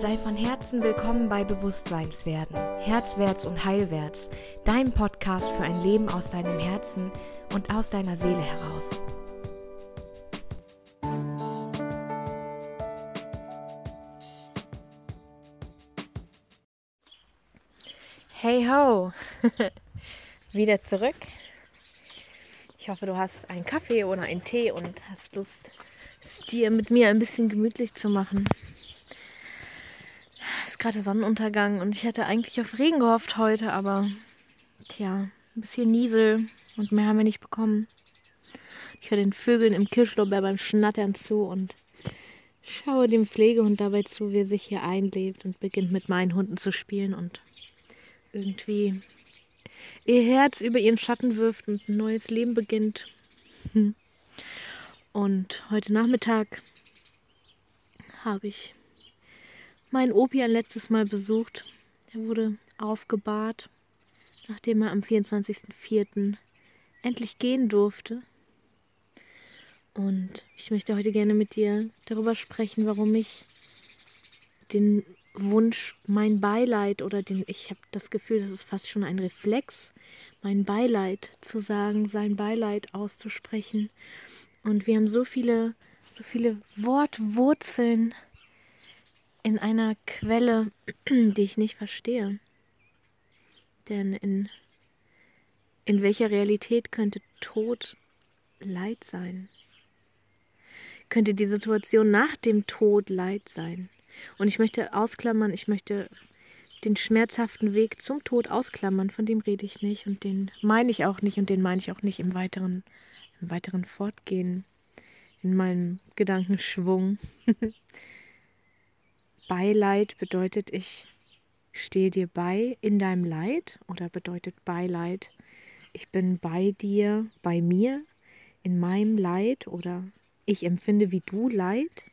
Sei von Herzen willkommen bei Bewusstseinswerden, Herzwärts und Heilwärts, dein Podcast für ein Leben aus deinem Herzen und aus deiner Seele heraus. Hey ho, wieder zurück. Ich hoffe, du hast einen Kaffee oder einen Tee und hast Lust, es dir mit mir ein bisschen gemütlich zu machen ist gerade Sonnenuntergang und ich hätte eigentlich auf Regen gehofft heute, aber tja, ein bisschen Niesel und mehr haben wir nicht bekommen. Ich höre den Vögeln im Kirschlorbeer beim Schnattern zu und schaue dem Pflegehund dabei zu, wie er sich hier einlebt und beginnt mit meinen Hunden zu spielen und irgendwie ihr Herz über ihren Schatten wirft und ein neues Leben beginnt. Und heute Nachmittag habe ich meinen Opi ein letztes Mal besucht. Er wurde aufgebahrt, nachdem er am 24.04. endlich gehen durfte. Und ich möchte heute gerne mit dir darüber sprechen, warum ich den Wunsch, mein Beileid oder den, ich habe das Gefühl, das ist fast schon ein Reflex, mein Beileid zu sagen, sein Beileid auszusprechen. Und wir haben so viele, so viele Wortwurzeln in einer Quelle, die ich nicht verstehe. Denn in, in welcher Realität könnte Tod Leid sein? Könnte die Situation nach dem Tod Leid sein? Und ich möchte ausklammern, ich möchte den schmerzhaften Weg zum Tod ausklammern, von dem rede ich nicht und den meine ich auch nicht und den meine ich auch nicht im weiteren, im weiteren Fortgehen in meinem Gedankenschwung. Beileid bedeutet, ich stehe dir bei in deinem Leid oder bedeutet Beileid, ich bin bei dir, bei mir, in meinem Leid oder ich empfinde wie du Leid?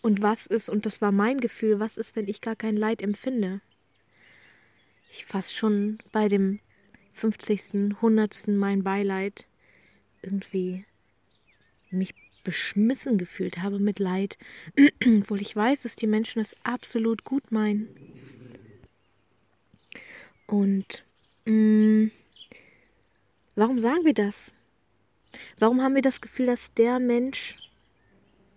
Und was ist, und das war mein Gefühl, was ist, wenn ich gar kein Leid empfinde? Ich fast schon bei dem 50., 100. mein Beileid irgendwie mich beschmissen gefühlt habe mit Leid, obwohl ich weiß, dass die Menschen es absolut gut meinen. Und mh, mm, warum sagen wir das? Warum haben wir das Gefühl, dass der Mensch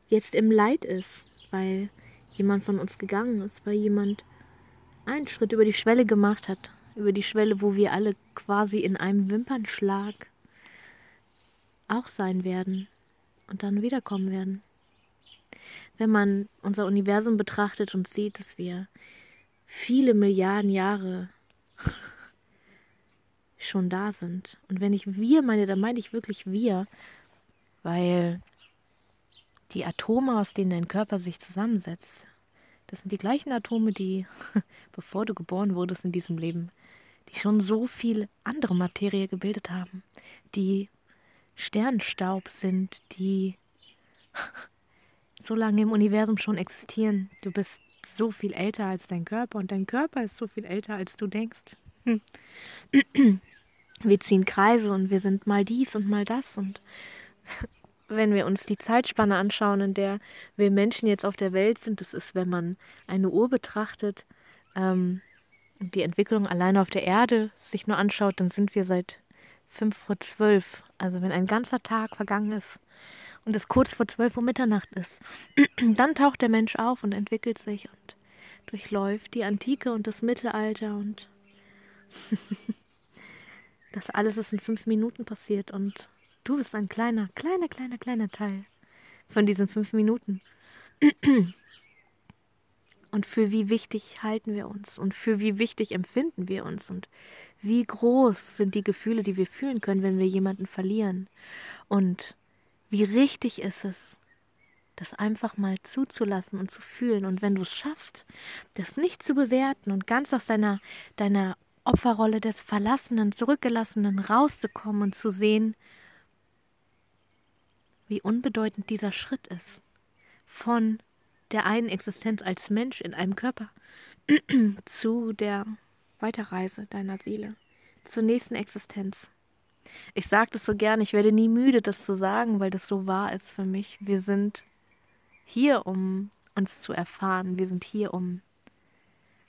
jetzt im Leid ist? Weil jemand von uns gegangen ist, weil jemand einen Schritt über die Schwelle gemacht hat, über die Schwelle, wo wir alle quasi in einem Wimpernschlag auch sein werden und dann wiederkommen werden. Wenn man unser Universum betrachtet und sieht, dass wir viele Milliarden Jahre schon da sind. Und wenn ich wir meine, dann meine ich wirklich wir, weil die Atome, aus denen dein Körper sich zusammensetzt, das sind die gleichen Atome, die, bevor du geboren wurdest in diesem Leben, die schon so viel andere Materie gebildet haben, die Sternstaub sind, die so lange im Universum schon existieren. Du bist so viel älter als dein Körper und dein Körper ist so viel älter, als du denkst. Wir ziehen Kreise und wir sind mal dies und mal das und wenn wir uns die Zeitspanne anschauen, in der wir Menschen jetzt auf der Welt sind, das ist, wenn man eine Uhr betrachtet, ähm, die Entwicklung alleine auf der Erde sich nur anschaut, dann sind wir seit fünf vor zwölf. Also wenn ein ganzer Tag vergangen ist und es kurz vor zwölf Uhr Mitternacht ist, dann taucht der Mensch auf und entwickelt sich und durchläuft die Antike und das Mittelalter und das alles ist in fünf Minuten passiert und du bist ein kleiner, kleiner, kleiner, kleiner Teil von diesen fünf Minuten. Und für wie wichtig halten wir uns und für wie wichtig empfinden wir uns und wie groß sind die Gefühle, die wir fühlen können, wenn wir jemanden verlieren. Und wie richtig ist es, das einfach mal zuzulassen und zu fühlen. Und wenn du es schaffst, das nicht zu bewerten und ganz aus deiner, deiner Opferrolle des Verlassenen, Zurückgelassenen rauszukommen und zu sehen, wie unbedeutend dieser Schritt ist. Von der einen Existenz als Mensch in einem Körper zu der Weiterreise deiner Seele, zur nächsten Existenz. Ich sage das so gern, ich werde nie müde, das zu sagen, weil das so wahr ist für mich. Wir sind hier, um uns zu erfahren. Wir sind hier, um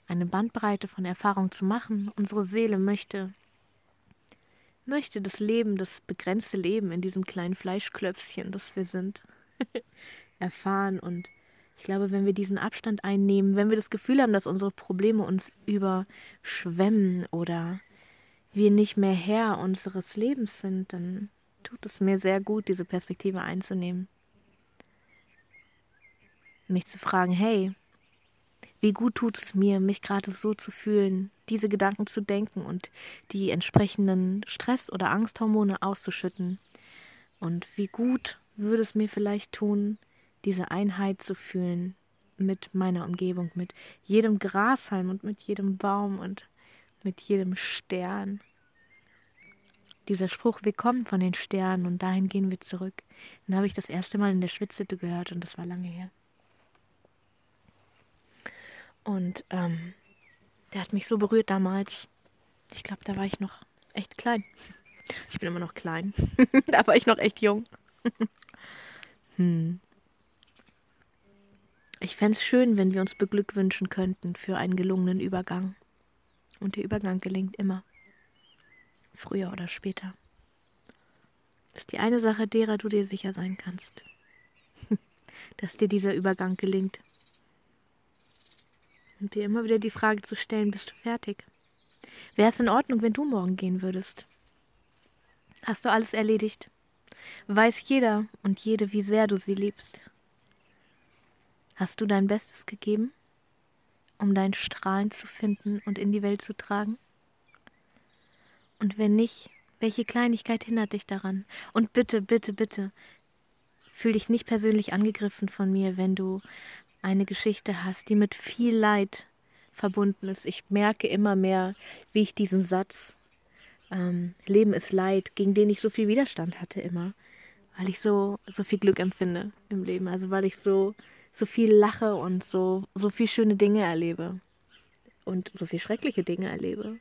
eine Bandbreite von Erfahrung zu machen. Unsere Seele möchte, möchte das Leben, das begrenzte Leben in diesem kleinen Fleischklöpfchen, das wir sind, erfahren. Und ich glaube, wenn wir diesen Abstand einnehmen, wenn wir das Gefühl haben, dass unsere Probleme uns überschwemmen oder wir nicht mehr Herr unseres Lebens sind, dann tut es mir sehr gut, diese Perspektive einzunehmen. Mich zu fragen, hey, wie gut tut es mir, mich gerade so zu fühlen, diese Gedanken zu denken und die entsprechenden Stress- oder Angsthormone auszuschütten. Und wie gut würde es mir vielleicht tun, diese Einheit zu fühlen mit meiner Umgebung, mit jedem Grashalm und mit jedem Baum und mit jedem Stern. Dieser Spruch, wir kommen von den Sternen und dahin gehen wir zurück, den habe ich das erste Mal in der Schwitzhütte gehört und das war lange her. Und ähm, der hat mich so berührt damals. Ich glaube, da war ich noch echt klein. Ich bin immer noch klein. da war ich noch echt jung. hm. Ich fände es schön, wenn wir uns beglückwünschen könnten für einen gelungenen Übergang. Und der Übergang gelingt immer. Früher oder später. Das ist die eine Sache, derer du dir sicher sein kannst. Dass dir dieser Übergang gelingt. Und dir immer wieder die Frage zu stellen, bist du fertig? Wäre es in Ordnung, wenn du morgen gehen würdest? Hast du alles erledigt? Weiß jeder und jede, wie sehr du sie liebst? Hast du dein Bestes gegeben, um dein Strahlen zu finden und in die Welt zu tragen? Und wenn nicht, welche Kleinigkeit hindert dich daran? Und bitte, bitte, bitte, fühl dich nicht persönlich angegriffen von mir, wenn du eine Geschichte hast, die mit viel Leid verbunden ist. Ich merke immer mehr, wie ich diesen Satz ähm, Leben ist Leid, gegen den ich so viel Widerstand hatte immer, weil ich so so viel Glück empfinde im Leben, also weil ich so so viel lache und so, so viel schöne Dinge erlebe und so viel schreckliche Dinge erlebe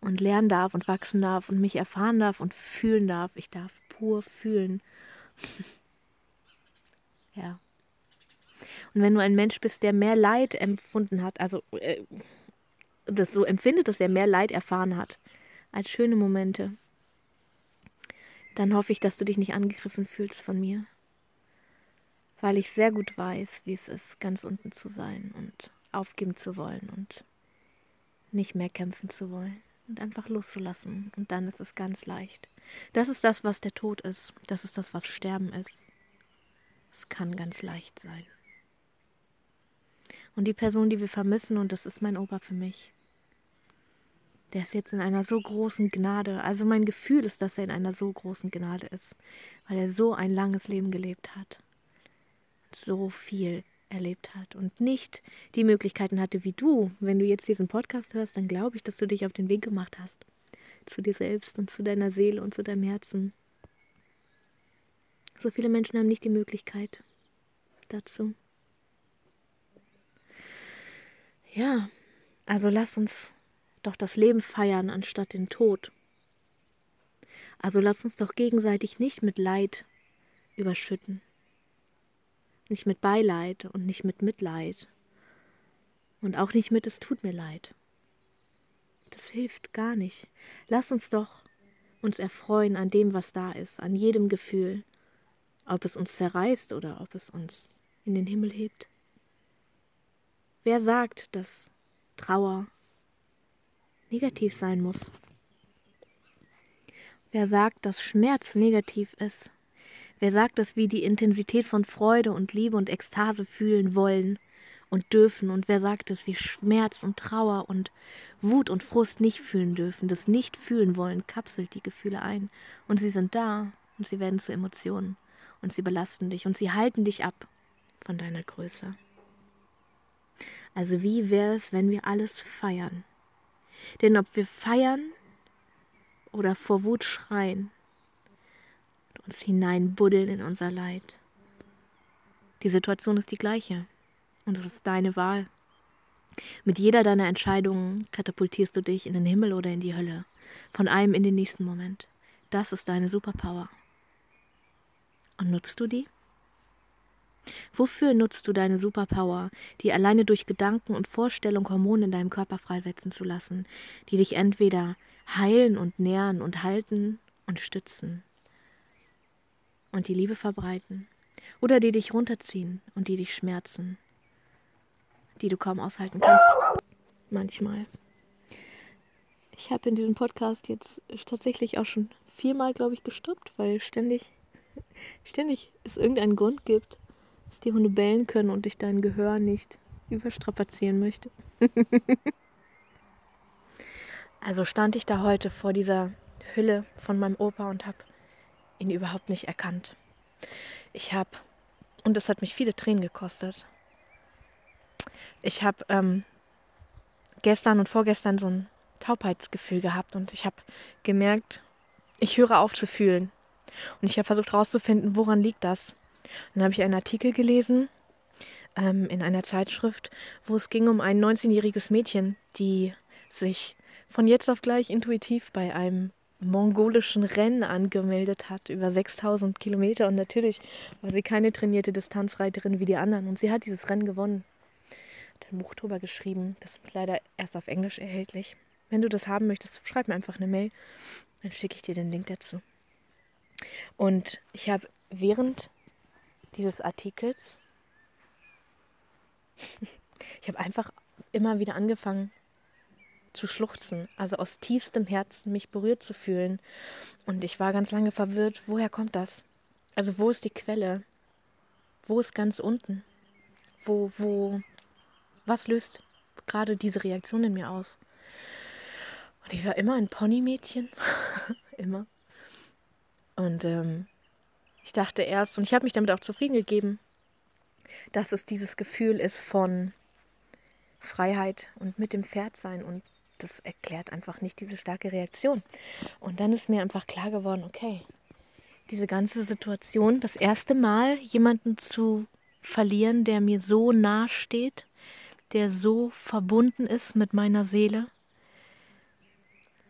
und lernen darf und wachsen darf und mich erfahren darf und fühlen darf. Ich darf pur fühlen. ja. Und wenn du ein Mensch bist, der mehr Leid empfunden hat, also äh, das so empfindet, dass er mehr Leid erfahren hat als schöne Momente, dann hoffe ich, dass du dich nicht angegriffen fühlst von mir weil ich sehr gut weiß, wie es ist, ganz unten zu sein und aufgeben zu wollen und nicht mehr kämpfen zu wollen und einfach loszulassen. Und dann ist es ganz leicht. Das ist das, was der Tod ist. Das ist das, was Sterben ist. Es kann ganz leicht sein. Und die Person, die wir vermissen, und das ist mein Opa für mich, der ist jetzt in einer so großen Gnade. Also mein Gefühl ist, dass er in einer so großen Gnade ist, weil er so ein langes Leben gelebt hat so viel erlebt hat und nicht die Möglichkeiten hatte wie du. Wenn du jetzt diesen Podcast hörst, dann glaube ich, dass du dich auf den Weg gemacht hast. Zu dir selbst und zu deiner Seele und zu deinem Herzen. So viele Menschen haben nicht die Möglichkeit dazu. Ja, also lass uns doch das Leben feiern anstatt den Tod. Also lass uns doch gegenseitig nicht mit Leid überschütten. Nicht mit Beileid und nicht mit Mitleid. Und auch nicht mit Es tut mir leid. Das hilft gar nicht. Lass uns doch uns erfreuen an dem, was da ist, an jedem Gefühl, ob es uns zerreißt oder ob es uns in den Himmel hebt. Wer sagt, dass Trauer negativ sein muss? Wer sagt, dass Schmerz negativ ist? Wer sagt, dass wir die Intensität von Freude und Liebe und Ekstase fühlen wollen und dürfen? Und wer sagt, dass wir Schmerz und Trauer und Wut und Frust nicht fühlen dürfen? Das nicht fühlen wollen kapselt die Gefühle ein. Und sie sind da und sie werden zu Emotionen. Und sie belasten dich und sie halten dich ab von deiner Größe. Also wie wäre es, wenn wir alles feiern? Denn ob wir feiern oder vor Wut schreien, uns hineinbuddeln in unser Leid. Die Situation ist die gleiche und es ist deine Wahl. Mit jeder deiner Entscheidungen katapultierst du dich in den Himmel oder in die Hölle, von einem in den nächsten Moment. Das ist deine Superpower. Und nutzt du die? Wofür nutzt du deine Superpower, die alleine durch Gedanken und Vorstellung Hormone in deinem Körper freisetzen zu lassen, die dich entweder heilen und nähren und halten und stützen und die Liebe verbreiten, oder die dich runterziehen und die dich schmerzen, die du kaum aushalten kannst, manchmal. Ich habe in diesem Podcast jetzt tatsächlich auch schon viermal, glaube ich, gestoppt, weil ständig, ständig es irgendeinen Grund gibt, dass die Hunde bellen können und ich dein Gehör nicht überstrapazieren möchte. also stand ich da heute vor dieser Hülle von meinem Opa und habe ihn überhaupt nicht erkannt. Ich habe, und das hat mich viele Tränen gekostet, ich habe ähm, gestern und vorgestern so ein Taubheitsgefühl gehabt und ich habe gemerkt, ich höre auf zu fühlen. Und ich habe versucht herauszufinden, woran liegt das. Und dann habe ich einen Artikel gelesen ähm, in einer Zeitschrift, wo es ging um ein 19-jähriges Mädchen, die sich von jetzt auf gleich intuitiv bei einem mongolischen Rennen angemeldet hat, über 6000 Kilometer. Und natürlich war sie keine trainierte Distanzreiterin wie die anderen. Und sie hat dieses Rennen gewonnen. Hat ein Buch drüber geschrieben. Das ist leider erst auf Englisch erhältlich. Wenn du das haben möchtest, schreib mir einfach eine Mail. Dann schicke ich dir den Link dazu. Und ich habe während dieses Artikels, ich habe einfach immer wieder angefangen zu schluchzen, also aus tiefstem Herzen mich berührt zu fühlen. Und ich war ganz lange verwirrt, woher kommt das? Also wo ist die Quelle? Wo ist ganz unten? Wo, wo, was löst gerade diese Reaktion in mir aus? Und ich war immer ein Ponymädchen, immer. Und ähm, ich dachte erst, und ich habe mich damit auch zufrieden gegeben, dass es dieses Gefühl ist von Freiheit und mit dem Pferd sein. Und das erklärt einfach nicht diese starke Reaktion. Und dann ist mir einfach klar geworden, okay, diese ganze Situation, das erste Mal jemanden zu verlieren, der mir so nahe steht, der so verbunden ist mit meiner Seele,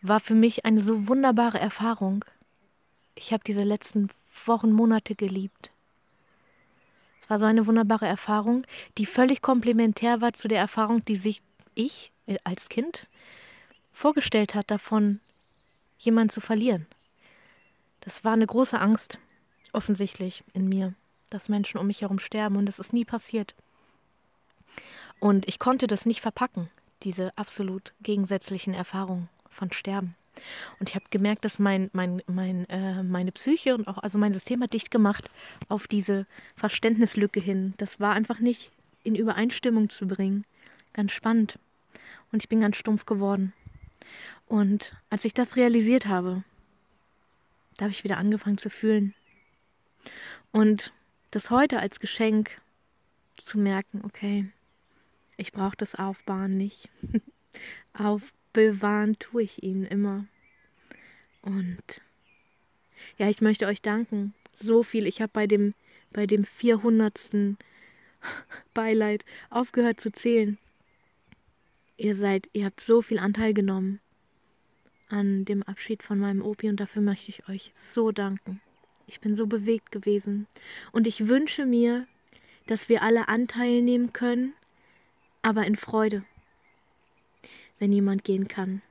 war für mich eine so wunderbare Erfahrung. Ich habe diese letzten Wochen, Monate geliebt. Es war so eine wunderbare Erfahrung, die völlig komplementär war zu der Erfahrung, die sich ich äh, als Kind vorgestellt hat, davon jemanden zu verlieren. Das war eine große Angst, offensichtlich in mir, dass Menschen um mich herum sterben und das ist nie passiert. Und ich konnte das nicht verpacken, diese absolut gegensätzlichen Erfahrungen von Sterben. Und ich habe gemerkt, dass mein, mein, mein, äh, meine Psyche und auch also mein System hat dicht gemacht auf diese Verständnislücke hin. Das war einfach nicht in Übereinstimmung zu bringen. Ganz spannend. Und ich bin ganz stumpf geworden. Und als ich das realisiert habe, da habe ich wieder angefangen zu fühlen. Und das heute als Geschenk zu merken, okay, ich brauche das Aufbauen nicht. Auf bewahren tue ich ihn immer. Und ja, ich möchte euch danken. So viel. Ich habe bei dem, bei dem 400. Beileid aufgehört zu zählen. Ihr seid, ihr habt so viel Anteil genommen an dem Abschied von meinem Opi und dafür möchte ich euch so danken. Ich bin so bewegt gewesen und ich wünsche mir, dass wir alle Anteil nehmen können, aber in Freude wenn jemand gehen kann.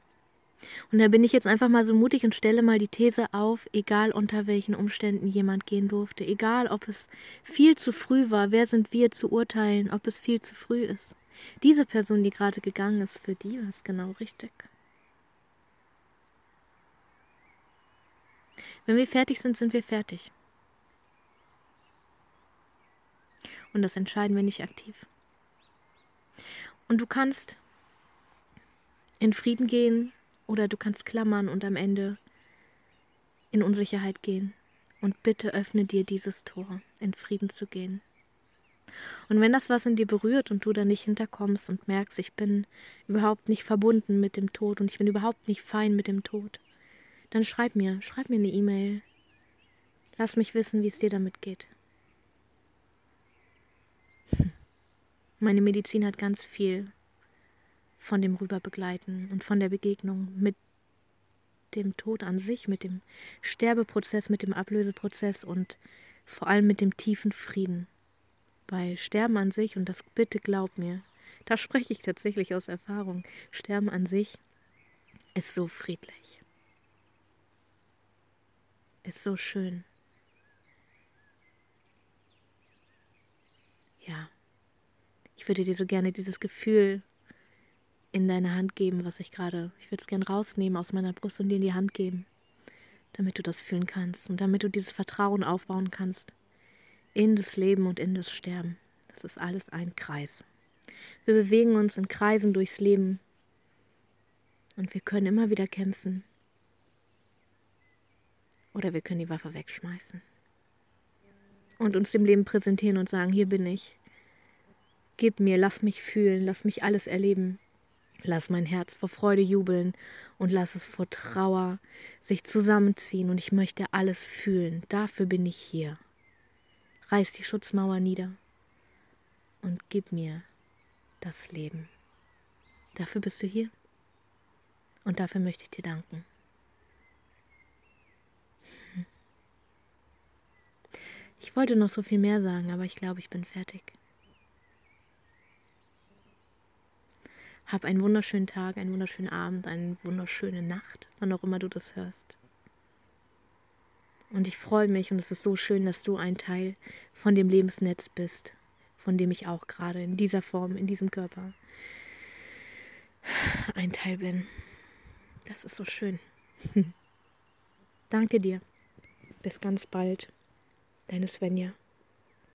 Und da bin ich jetzt einfach mal so mutig und stelle mal die These auf, egal unter welchen Umständen jemand gehen durfte, egal ob es viel zu früh war, wer sind wir zu urteilen, ob es viel zu früh ist. Diese Person, die gerade gegangen ist, für die war es genau richtig. Wenn wir fertig sind, sind wir fertig. Und das entscheiden wir nicht aktiv. Und du kannst in Frieden gehen oder du kannst klammern und am Ende in Unsicherheit gehen. Und bitte öffne dir dieses Tor, in Frieden zu gehen. Und wenn das was in dir berührt und du da nicht hinterkommst und merkst, ich bin überhaupt nicht verbunden mit dem Tod und ich bin überhaupt nicht fein mit dem Tod, dann schreib mir, schreib mir eine E-Mail. Lass mich wissen, wie es dir damit geht. Meine Medizin hat ganz viel von dem Rüberbegleiten und von der Begegnung mit dem Tod an sich, mit dem Sterbeprozess, mit dem Ablöseprozess und vor allem mit dem tiefen Frieden, Weil Sterben an sich, und das bitte glaub mir, da spreche ich tatsächlich aus Erfahrung, Sterben an sich ist so friedlich. Ist so schön. Ja. Ich würde dir so gerne dieses Gefühl in deine Hand geben, was ich gerade, ich würde es gerne rausnehmen aus meiner Brust und dir in die Hand geben, damit du das fühlen kannst und damit du dieses Vertrauen aufbauen kannst in das Leben und in das Sterben. Das ist alles ein Kreis. Wir bewegen uns in Kreisen durchs Leben und wir können immer wieder kämpfen. Oder wir können die Waffe wegschmeißen und uns dem Leben präsentieren und sagen, hier bin ich. Gib mir, lass mich fühlen, lass mich alles erleben. Lass mein Herz vor Freude jubeln und lass es vor Trauer sich zusammenziehen und ich möchte alles fühlen. Dafür bin ich hier. Reiß die Schutzmauer nieder und gib mir das Leben. Dafür bist du hier und dafür möchte ich dir danken. Ich wollte noch so viel mehr sagen, aber ich glaube, ich bin fertig. Hab einen wunderschönen Tag, einen wunderschönen Abend, eine wunderschöne Nacht, wann auch immer du das hörst. Und ich freue mich und es ist so schön, dass du ein Teil von dem Lebensnetz bist, von dem ich auch gerade in dieser Form, in diesem Körper ein Teil bin. Das ist so schön. Danke dir. Bis ganz bald. Deine Svenja.